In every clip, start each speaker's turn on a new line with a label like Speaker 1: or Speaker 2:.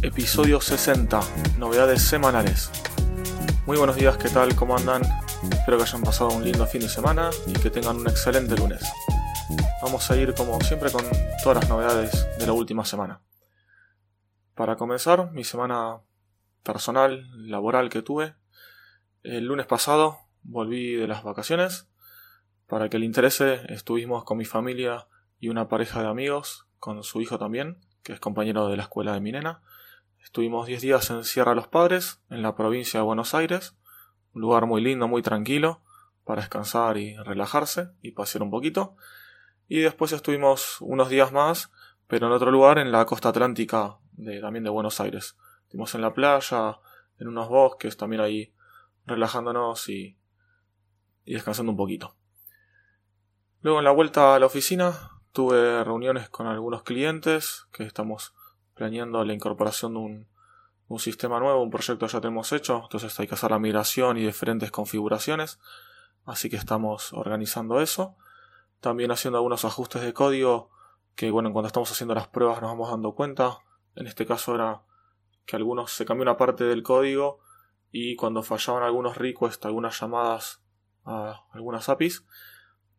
Speaker 1: Episodio 60, novedades semanales. Muy buenos días, ¿qué tal? ¿Cómo andan? Espero que hayan pasado un lindo fin de semana y que tengan un excelente lunes. Vamos a ir como siempre con todas las novedades de la última semana. Para comenzar, mi semana personal, laboral que tuve, el lunes pasado volví de las vacaciones. Para que le interese, estuvimos con mi familia y una pareja de amigos, con su hijo también, que es compañero de la escuela de mi nena. Estuvimos 10 días en Sierra Los Padres, en la provincia de Buenos Aires, un lugar muy lindo, muy tranquilo, para descansar y relajarse y pasear un poquito. Y después estuvimos unos días más, pero en otro lugar, en la costa atlántica de, también de Buenos Aires. Estuvimos en la playa, en unos bosques, también ahí relajándonos y, y descansando un poquito. Luego en la vuelta a la oficina tuve reuniones con algunos clientes que estamos planeando la incorporación de un un sistema nuevo, un proyecto ya tenemos hecho, entonces hay que hacer la migración y diferentes configuraciones, así que estamos organizando eso. También haciendo algunos ajustes de código que, bueno, cuando estamos haciendo las pruebas nos vamos dando cuenta. En este caso era que algunos se cambió una parte del código y cuando fallaban algunos requests, algunas llamadas a algunas APIs,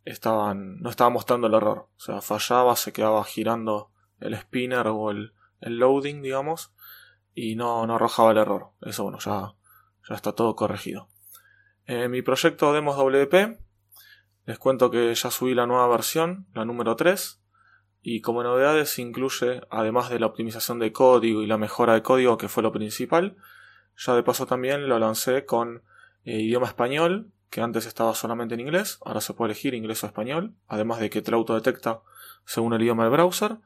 Speaker 1: estaban, no estaba mostrando el error. O sea, fallaba, se quedaba girando el spinner o el, el loading, digamos, y no, no arrojaba el error. Eso bueno, ya, ya está todo corregido. En mi proyecto Demos WP les cuento que ya subí la nueva versión, la número 3, y como novedades incluye, además de la optimización de código y la mejora de código que fue lo principal, ya de paso también lo lancé con eh, idioma español, que antes estaba solamente en inglés, ahora se puede elegir inglés o español, además de que te lo autodetecta según el idioma del browser,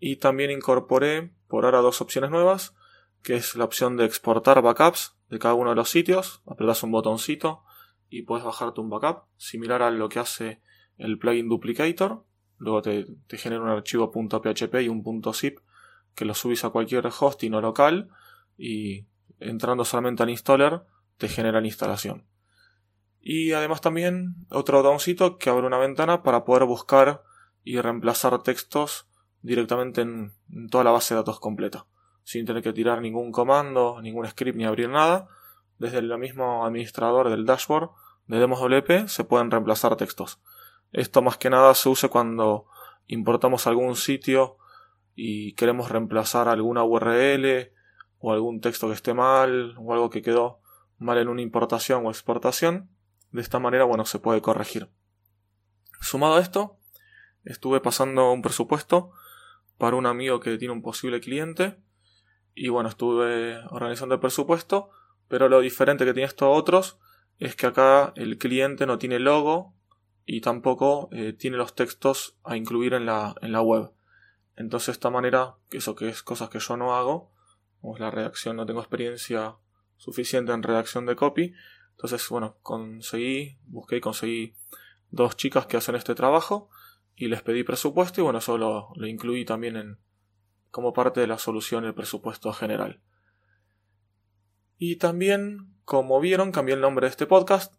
Speaker 1: y también incorporé por ahora dos opciones nuevas, que es la opción de exportar backups de cada uno de los sitios. Apretas un botoncito y puedes bajarte un backup, similar a lo que hace el plugin Duplicator. Luego te, genera un archivo .php y un .zip que lo subís a cualquier hosting o local y entrando solamente al installer te genera la instalación. Y además también otro botoncito que abre una ventana para poder buscar y reemplazar textos directamente en toda la base de datos completa sin tener que tirar ningún comando, ningún script ni abrir nada. Desde el mismo administrador del dashboard de DemosWP se pueden reemplazar textos. Esto más que nada se usa cuando importamos algún sitio y queremos reemplazar alguna URL o algún texto que esté mal o algo que quedó mal en una importación o exportación. De esta manera, bueno, se puede corregir. Sumado a esto, estuve pasando un presupuesto para un amigo que tiene un posible cliente. Y bueno, estuve organizando el presupuesto, pero lo diferente que tiene esto a otros es que acá el cliente no tiene logo y tampoco eh, tiene los textos a incluir en la, en la web. Entonces de esta manera, eso que es cosas que yo no hago, como es la redacción, no tengo experiencia suficiente en redacción de copy, entonces bueno, conseguí, busqué y conseguí dos chicas que hacen este trabajo y les pedí presupuesto y bueno, eso lo incluí también en, como parte de la solución del presupuesto general. Y también, como vieron, cambié el nombre de este podcast.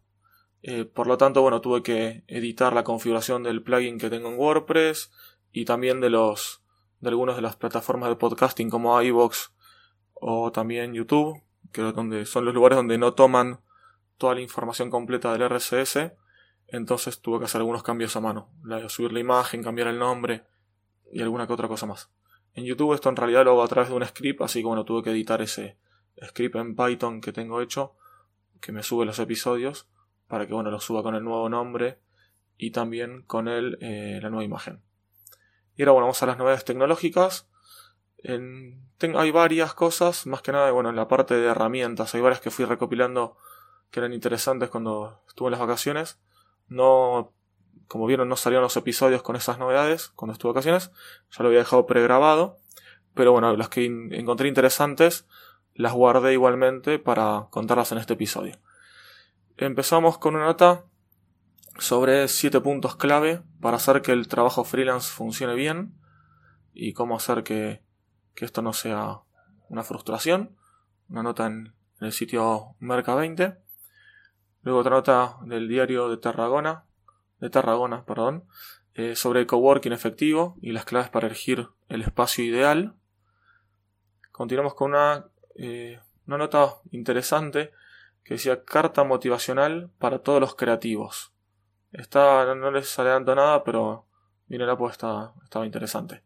Speaker 1: Eh, por lo tanto, bueno, tuve que editar la configuración del plugin que tengo en WordPress y también de los de algunas de las plataformas de podcasting como iVoox o también YouTube, que donde son los lugares donde no toman toda la información completa del RSS. Entonces tuve que hacer algunos cambios a mano, subir la imagen, cambiar el nombre y alguna que otra cosa más. En YouTube esto en realidad lo hago a través de un script, así que bueno, tuve que editar ese script en Python que tengo hecho, que me sube los episodios, para que bueno, lo suba con el nuevo nombre y también con el, eh, la nueva imagen. Y ahora bueno, vamos a las novedades tecnológicas. hay varias cosas, más que nada bueno, en la parte de herramientas, hay varias que fui recopilando que eran interesantes cuando estuve en las vacaciones. No como vieron, no salieron los episodios con esas novedades cuando estuve vacaciones. Ya lo había dejado pregrabado. Pero bueno, las que encontré interesantes las guardé igualmente para contarlas en este episodio. Empezamos con una nota sobre 7 puntos clave para hacer que el trabajo freelance funcione bien y cómo hacer que, que esto no sea una frustración. Una nota en, el sitio Merca20. Luego otra nota del diario de Tarragona, de Tarragona, perdón, eh, sobre coworking efectivo y las claves para elegir el espacio ideal. Continuamos con una, eh, una nota interesante que decía carta motivacional para todos los creativos. Está, no les adelanto nada, pero viene la puesta, estaba interesante.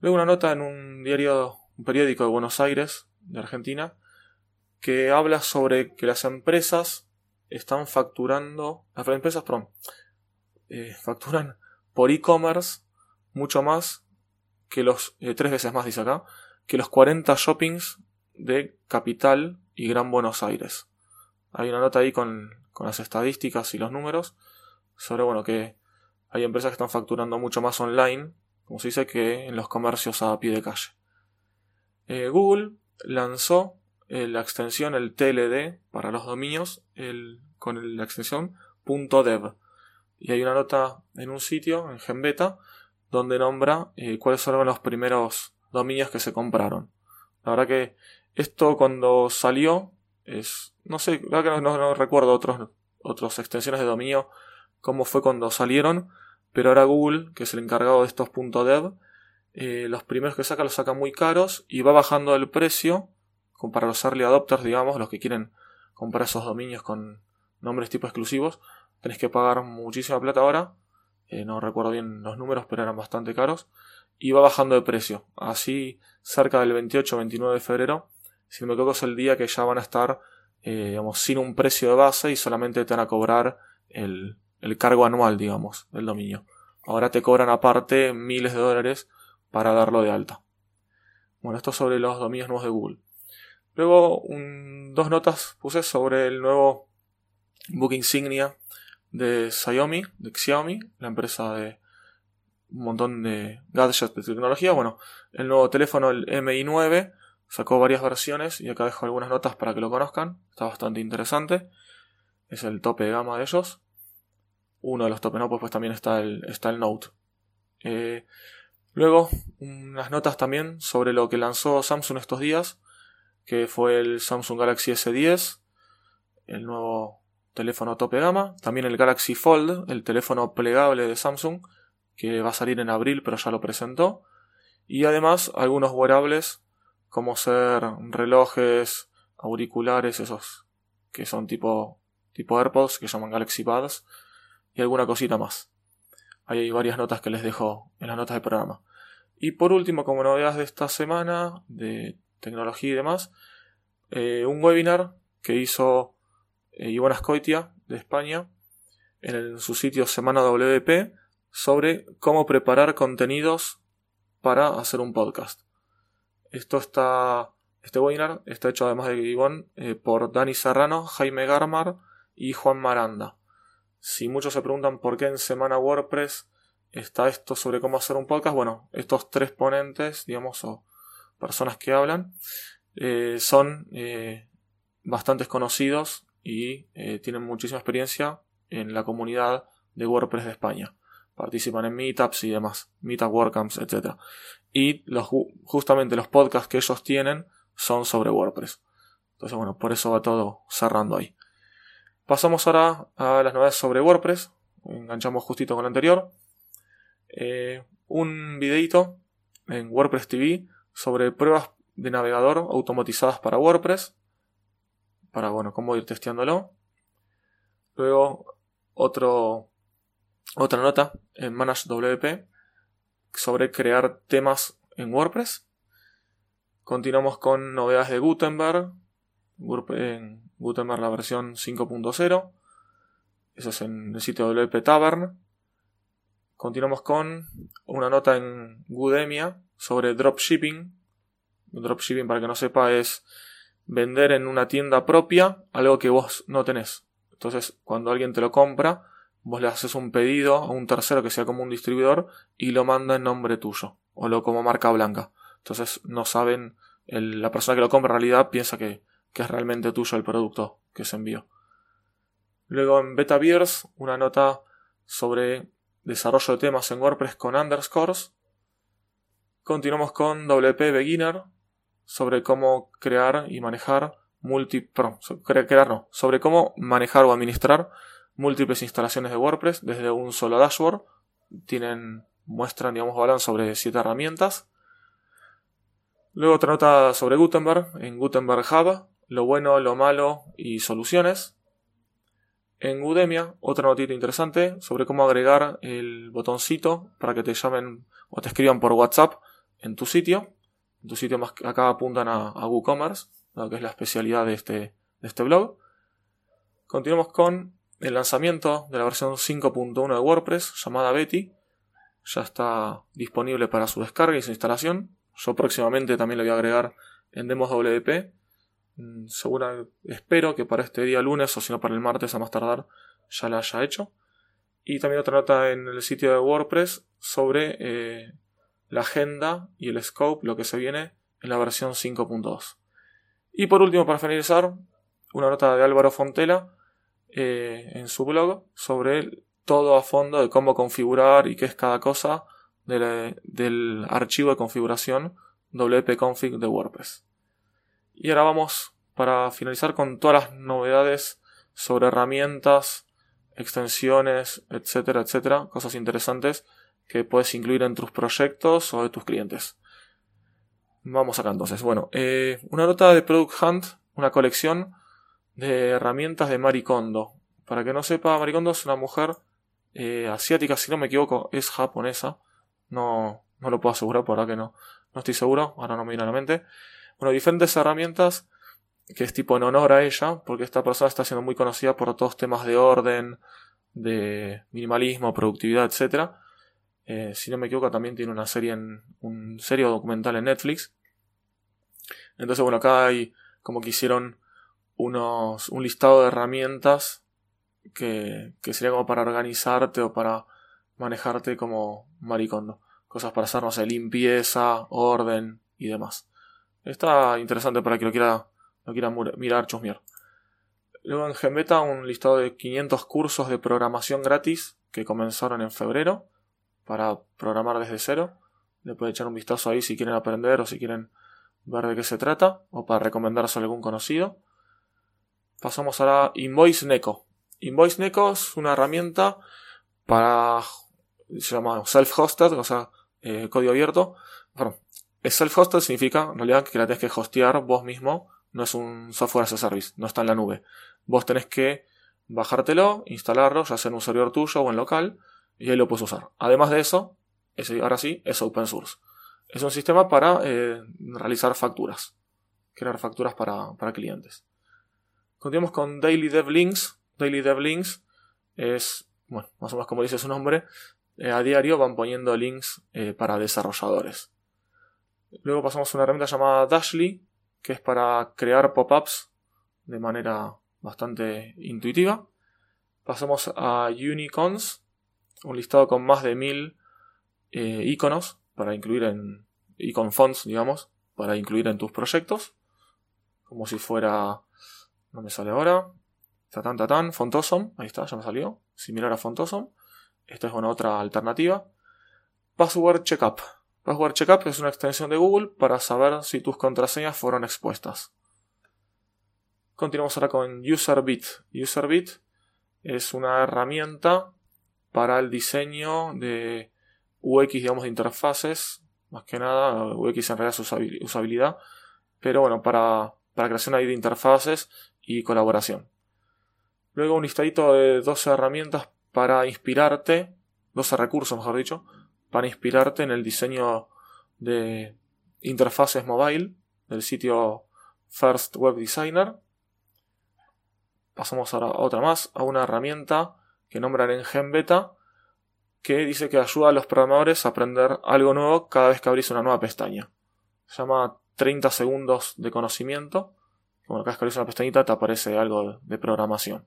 Speaker 1: Luego una nota en un diario, un periódico de Buenos Aires, de Argentina, que habla sobre que las empresas están facturando, las empresas, perdón, eh, facturan por e-commerce mucho más que los, eh, tres veces más dice acá, que los 40 shoppings de Capital y Gran Buenos Aires. Hay una nota ahí con, con las estadísticas y los números sobre, bueno, que hay empresas que están facturando mucho más online, como se dice, que en los comercios a pie de calle. Eh, Google lanzó la extensión, el TLD, para los dominios, con la extensión .dev. Y hay una nota en un sitio, en GenBeta, donde nombra eh, cuáles fueron los primeros dominios que se compraron. La verdad que esto cuando salió es, no sé, la verdad que no, recuerdo otros, otras extensiones de dominio, cómo fue cuando salieron, pero ahora Google, que es el encargado de estos .dev, eh, los primeros que saca los saca muy caros y va bajando el precio para los early adopters, digamos, los que quieren comprar esos dominios con nombres tipo exclusivos, tenés que pagar muchísima plata ahora. Eh, no recuerdo bien los números, pero eran bastante caros. Y va bajando de precio. Así, cerca del 28-29 de febrero, si no me equivoco, es el día que ya van a estar, eh, digamos, sin un precio de base y solamente te van a cobrar el, el cargo anual, digamos, del dominio. Ahora te cobran aparte miles de dólares para darlo de alta. Bueno, esto sobre los dominios nuevos de Google. Luego, dos notas puse sobre el nuevo book insignia de Xiaomi, la empresa de un montón de gadgets de tecnología. Bueno, el nuevo teléfono, el MI9, sacó varias versiones y acá dejo algunas notas para que lo conozcan. Está bastante interesante. Es el tope de gama de ellos. Uno de los tope no, pues, pues también está el, está el Note. Eh, luego, unas notas también sobre lo que lanzó Samsung estos días que fue el Samsung Galaxy S10, el nuevo teléfono tope gama, también el Galaxy Fold, el teléfono plegable de Samsung, que va a salir en abril pero ya lo presentó, y además algunos wearables como ser relojes, auriculares, esos que son tipo, tipo AirPods, que llaman Galaxy Buds, y alguna cosita más. Ahí hay varias notas que les dejo en las notas del programa. Y por último, como novedades de esta semana, de tecnología y demás, eh, un webinar que hizo eh, Iván Ascoitia de España en, su sitio Semana WP sobre cómo preparar contenidos para hacer un podcast. Esto está, este webinar está hecho además de Iván eh, por Dani Serrano, Jaime Garmar y Juan Maranda. Si muchos se preguntan por qué en Semana WordPress está esto sobre cómo hacer un podcast, bueno, estos tres ponentes, digamos, o personas que hablan, eh, son eh, bastante conocidos y eh, tienen muchísima experiencia en la comunidad de WordPress de España. Participan en meetups y demás, meetup WordCamps, etc. Y los, justamente los podcasts que ellos tienen son sobre WordPress. Entonces, bueno, por eso va todo cerrando ahí. Pasamos ahora a las novedades sobre WordPress. Enganchamos justito con lo anterior. un videito en WordPress TV sobre pruebas de navegador automatizadas para WordPress. Para, bueno, cómo ir testeándolo. Luego, otro, otra nota en ManageWP sobre crear temas en WordPress. Continuamos con novedades de Gutenberg. En Gutenberg la versión 5.0. Eso es en el sitio WP Tavern. Continuamos con una nota en Gudemia sobre dropshipping. Dropshipping, para que no sepa, es vender en una tienda propia algo que vos no tenés. Entonces, cuando alguien te lo compra, vos le haces un pedido a un tercero que sea como un distribuidor y lo manda en nombre tuyo, o lo como marca blanca. Entonces, no saben la persona que lo compra en realidad piensa que, que, es realmente tuyo el producto que se envió. Luego en BetaBears, una nota sobre desarrollo de temas en WordPress con underscores. Continuamos con WP Beginner sobre cómo crear y manejar sobre cómo manejar o administrar múltiples instalaciones de WordPress desde un solo dashboard. Tienen, muestran, digamos, hablan sobre siete herramientas. Luego otra nota sobre Gutenberg en Gutenberg Hub, lo bueno, lo malo y soluciones. En Udemia, otra notita interesante sobre cómo agregar el botoncito para que te llamen o te escriban por WhatsApp en tu sitio. En tu sitio más acá apuntan a, WooCommerce, que es la especialidad de este, de este blog. Continuamos con el lanzamiento de la versión 5.1 de WordPress llamada Betty. Ya está disponible para su descarga y su instalación. Yo próximamente también lo voy a agregar en demos WP Mm, segura, espero que para este día lunes o si no para el martes a más tardar ya la haya hecho. Y también otra nota en el sitio de WordPress sobre eh, la agenda y el scope, lo que se viene en la versión 5.2. Y por último, para finalizar, una nota de Álvaro Fontela eh, en su blog sobre todo a fondo de cómo configurar y qué es cada cosa del archivo de configuración wp-config de WordPress. Y ahora vamos para finalizar con todas las novedades sobre herramientas, extensiones, etcétera, etcétera, cosas interesantes que puedes incluir en tus proyectos o de tus clientes. Vamos acá entonces. Bueno, eh, una nota de Product Hunt, una colección de herramientas de Maricondo. Para que no sepa, Maricondo es una mujer eh, asiática, si no me equivoco, es japonesa. No, no lo puedo asegurar, por ahora que no, no estoy seguro, ahora no me viene a la mente. Bueno, diferentes herramientas que es tipo en honor a ella, porque esta persona está siendo muy conocida por todos temas de orden, de minimalismo, productividad, etc. Eh, si no me equivoco, también tiene una serie en un serio documental en Netflix. Entonces, bueno, acá hay como que hicieron unos, un listado de herramientas que, que sería como para organizarte o para manejarte como maricondo. Cosas para hacer, no sé, limpieza, orden y demás. Está interesante para que lo quiera, lo quiera mirar, chusmear. Luego en Gembeta un listado de 500 cursos de programación gratis que comenzaron en febrero para programar desde cero. Le puede echar un vistazo ahí si quieren aprender o si quieren ver de qué se trata o para recomendarse a algún conocido. Pasamos ahora a Invoice Neko. Invoice Neko es una herramienta para se llama self-hosted, o sea, eh, código abierto. Bueno, self-hosted significa en realidad que la tenés que hostear vos mismo, no es un software as a service, no está en la nube. Vos tenés que bajártelo, instalarlo, ya sea en un servidor tuyo o en local, y ahí lo puedes usar. Además de eso, ahora sí, es open source. Es un sistema para eh, realizar facturas, crear facturas para, clientes. Continuamos con Daily Dev Links. Daily Dev Links es, bueno, más o menos como dice su nombre, eh, a diario van poniendo links eh, para desarrolladores. Luego pasamos a una herramienta llamada Dashly, que es para crear pop-ups de manera bastante intuitiva. Pasamos a Unicons, un listado con más de mil eh, iconos para incluir en icon fonts, digamos, para incluir en tus proyectos, como si fuera, no me sale ahora, tatán tatán, Fontosum, ahí está, ya me salió, similar a Fontosum. Esta es una otra alternativa. Password Checkup, Password Checkup es una extensión de Google para saber si tus contraseñas fueron expuestas. Continuamos ahora con UserBit. UserBit es una herramienta para el diseño de UX, digamos, de interfaces, más que nada, UX en realidad es usabilidad, pero bueno, para, para creación de interfaces y colaboración. Luego un listadito de 12 herramientas para inspirarte, 12 recursos mejor dicho, para inspirarte en el diseño de interfaces mobile del sitio First Web Designer. Pasamos ahora a otra más, a una herramienta que nombran en GenBeta que dice que ayuda a los programadores a aprender algo nuevo cada vez que abrís una nueva pestaña. Se llama 30 segundos de conocimiento. Bueno, cada vez que abrís una pestañita te aparece algo de programación.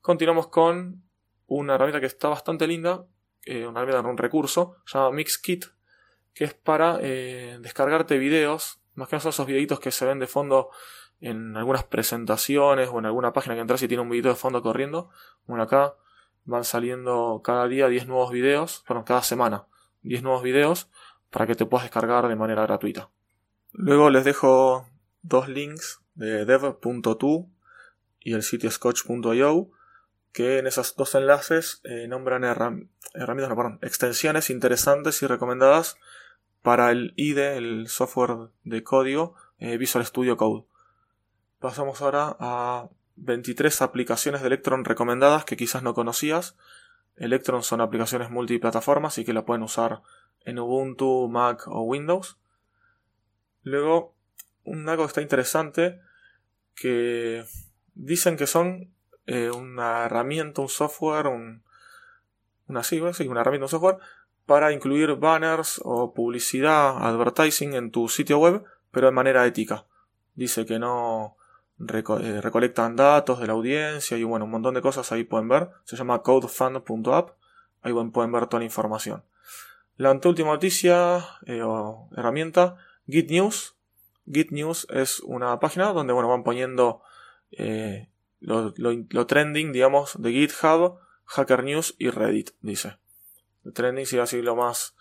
Speaker 1: Continuamos con una herramienta que está bastante linda eh, una un recurso llamado Mixkit, que es para eh, descargarte videos Más que nada son esos videitos que se ven de fondo en algunas presentaciones o en alguna página que entras y tiene un videito de fondo corriendo. Bueno, acá van saliendo cada día 10 nuevos videos, bueno, cada semana 10 nuevos videos para que te puedas descargar de manera gratuita. Luego les dejo dos links de dev.to y el sitio scotch.io que en esos dos enlaces eh, nombran herramientas, extensiones interesantes y recomendadas para el IDE, el software de código eh, Visual Studio Code. Pasamos ahora a 23 aplicaciones de Electron recomendadas que quizás no conocías. Electron son aplicaciones multiplataformas y que la pueden usar en Ubuntu, Mac o Windows. Luego, un algo que está interesante que dicen que son eh, una herramienta, un software, un, una, sí, una herramienta, un software para incluir banners o publicidad, advertising en tu sitio web, pero de manera ética. Dice que no eh, recolectan datos de la audiencia y bueno, un montón de cosas ahí pueden ver. Se llama codefund.app. Ahí pueden ver toda la información. La anteúltima noticia eh, o herramienta, Git News. Git News es una página donde bueno, van poniendo eh, lo, trending, digamos, de GitHub, Hacker News y Reddit, dice. El trending sería así lo más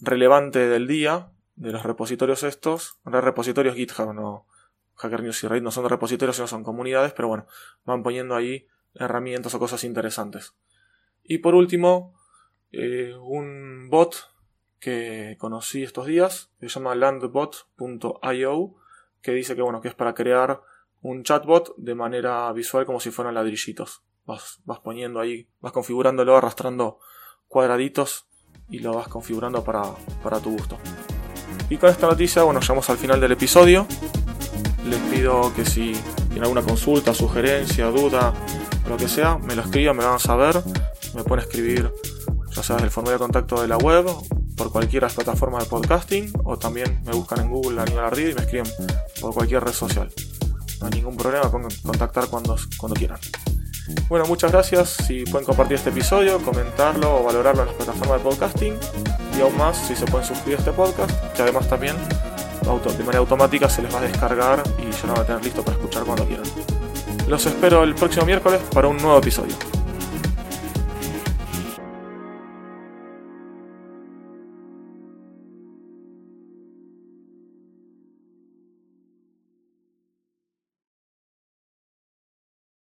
Speaker 1: relevante del día de los repositorios estos. Los repositorios GitHub, no. Hacker News y Reddit no son repositorios, sino son comunidades, pero bueno, van poniendo ahí herramientas o cosas interesantes. Y por último, eh, un bot que conocí estos días, que se llama landbot.io, que dice que bueno, que es para crear un chatbot de manera visual como si fueran ladrillitos. Vas, vas poniendo ahí, vas configurándolo, arrastrando cuadraditos y lo vas configurando para, para tu gusto. Y con esta noticia, bueno, llegamos al final del episodio. Les pido que si tienen alguna consulta, sugerencia, duda, lo que sea, me lo escriban, me lo van a saber. Me pueden escribir, ya sea el formulario de contacto de la web, por cualquier plataforma de podcasting, o también me buscan en Google Aníbal Ardida y me escriben por cualquier red social no hay ningún problema, pueden contactar cuando, cuando quieran. Bueno, muchas gracias. Si pueden compartir este episodio, comentarlo o valorarlo en las plataformas de podcasting. Y aún más, si se pueden suscribir a este podcast, que además también de manera automática se les va a descargar y ya lo van a tener listo para escuchar cuando quieran. Los espero el próximo miércoles para un nuevo episodio.